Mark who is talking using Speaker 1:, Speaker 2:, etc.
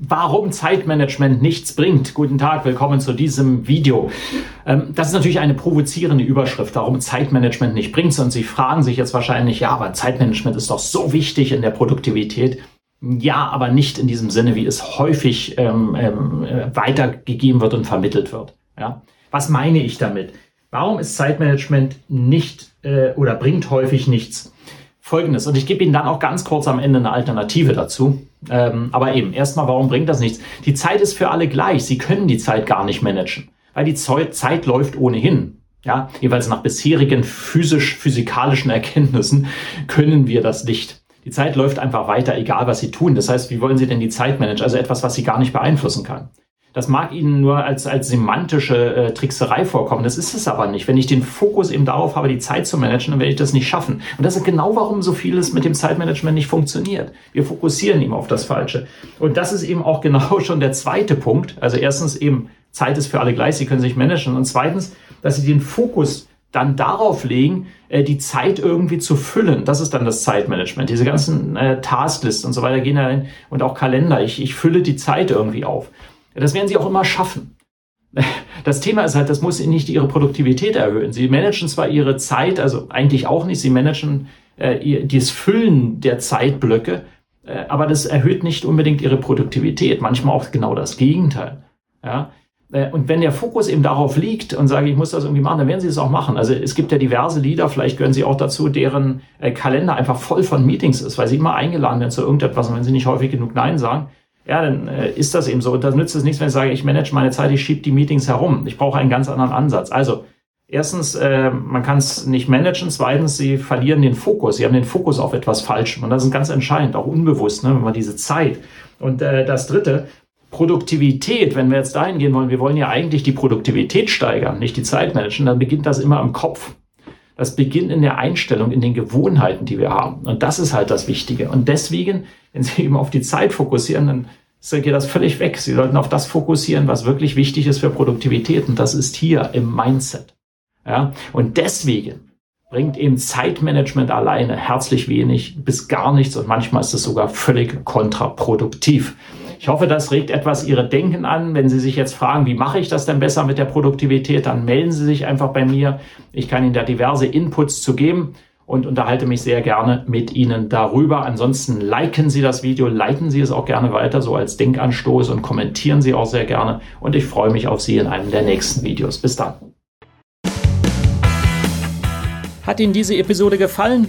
Speaker 1: warum Zeitmanagement nichts bringt. Guten Tag, willkommen zu diesem Video. Ähm, das ist natürlich eine provozierende Überschrift, warum Zeitmanagement nicht bringt. Und Sie fragen sich jetzt wahrscheinlich, ja, aber Zeitmanagement ist doch so wichtig in der Produktivität. Ja, aber nicht in diesem Sinne, wie es häufig ähm, ähm, äh, weitergegeben wird und vermittelt wird. Ja? Was meine ich damit? Warum ist Zeitmanagement nicht äh, oder bringt häufig nichts? Folgendes, und ich gebe Ihnen dann auch ganz kurz am Ende eine Alternative dazu. Ähm, aber eben, erstmal, warum bringt das nichts? Die Zeit ist für alle gleich. Sie können die Zeit gar nicht managen, weil die Zeit läuft ohnehin. Ja, jeweils nach bisherigen physisch-physikalischen Erkenntnissen können wir das nicht. Die Zeit läuft einfach weiter, egal was Sie tun. Das heißt, wie wollen Sie denn die Zeit managen? Also etwas, was Sie gar nicht beeinflussen kann. Das mag Ihnen nur als, als semantische äh, Trickserei vorkommen. Das ist es aber nicht. Wenn ich den Fokus eben darauf habe, die Zeit zu managen, dann werde ich das nicht schaffen. Und das ist genau, warum so vieles mit dem Zeitmanagement nicht funktioniert. Wir fokussieren eben auf das Falsche. Und das ist eben auch genau schon der zweite Punkt. Also erstens eben, Zeit ist für alle gleich, Sie können sich managen. Und zweitens, dass Sie den Fokus dann darauf legen, äh, die Zeit irgendwie zu füllen. Das ist dann das Zeitmanagement. Diese ganzen äh, Tasklisten und so weiter gehen da rein und auch Kalender. Ich, ich fülle die Zeit irgendwie auf. Das werden sie auch immer schaffen. Das Thema ist halt, das muss nicht ihre Produktivität erhöhen. Sie managen zwar ihre Zeit, also eigentlich auch nicht, sie managen äh, das Füllen der Zeitblöcke, äh, aber das erhöht nicht unbedingt ihre Produktivität. Manchmal auch genau das Gegenteil. Ja? Äh, und wenn der Fokus eben darauf liegt und sage, ich muss das irgendwie machen, dann werden sie es auch machen. Also es gibt ja diverse Lieder, vielleicht gehören sie auch dazu, deren äh, Kalender einfach voll von Meetings ist, weil sie immer eingeladen werden zu irgendetwas und wenn sie nicht häufig genug Nein sagen, ja, dann äh, ist das eben so. Und da nützt es nichts, wenn ich sage, ich manage meine Zeit, ich schiebe die Meetings herum. Ich brauche einen ganz anderen Ansatz. Also, erstens, äh, man kann es nicht managen. Zweitens, sie verlieren den Fokus. Sie haben den Fokus auf etwas Falschem. Und das ist ganz entscheidend, auch unbewusst, ne, wenn man diese Zeit. Und äh, das Dritte, Produktivität, wenn wir jetzt dahin gehen wollen, wir wollen ja eigentlich die Produktivität steigern, nicht die Zeit managen, dann beginnt das immer im Kopf. Das beginnt in der Einstellung, in den Gewohnheiten, die wir haben. Und das ist halt das Wichtige. Und deswegen wenn Sie eben auf die Zeit fokussieren, dann geht das völlig weg. Sie sollten auf das fokussieren, was wirklich wichtig ist für Produktivität. Und das ist hier im Mindset. Ja, und deswegen bringt eben Zeitmanagement alleine herzlich wenig bis gar nichts und manchmal ist es sogar völlig kontraproduktiv. Ich hoffe, das regt etwas Ihre Denken an. Wenn Sie sich jetzt fragen, wie mache ich das denn besser mit der Produktivität, dann melden Sie sich einfach bei mir. Ich kann Ihnen da diverse Inputs zu geben und unterhalte mich sehr gerne mit Ihnen darüber. Ansonsten liken Sie das Video, leiten Sie es auch gerne weiter, so als Denkanstoß und kommentieren Sie auch sehr gerne. Und ich freue mich auf Sie in einem der nächsten Videos. Bis dann. Hat Ihnen diese Episode gefallen?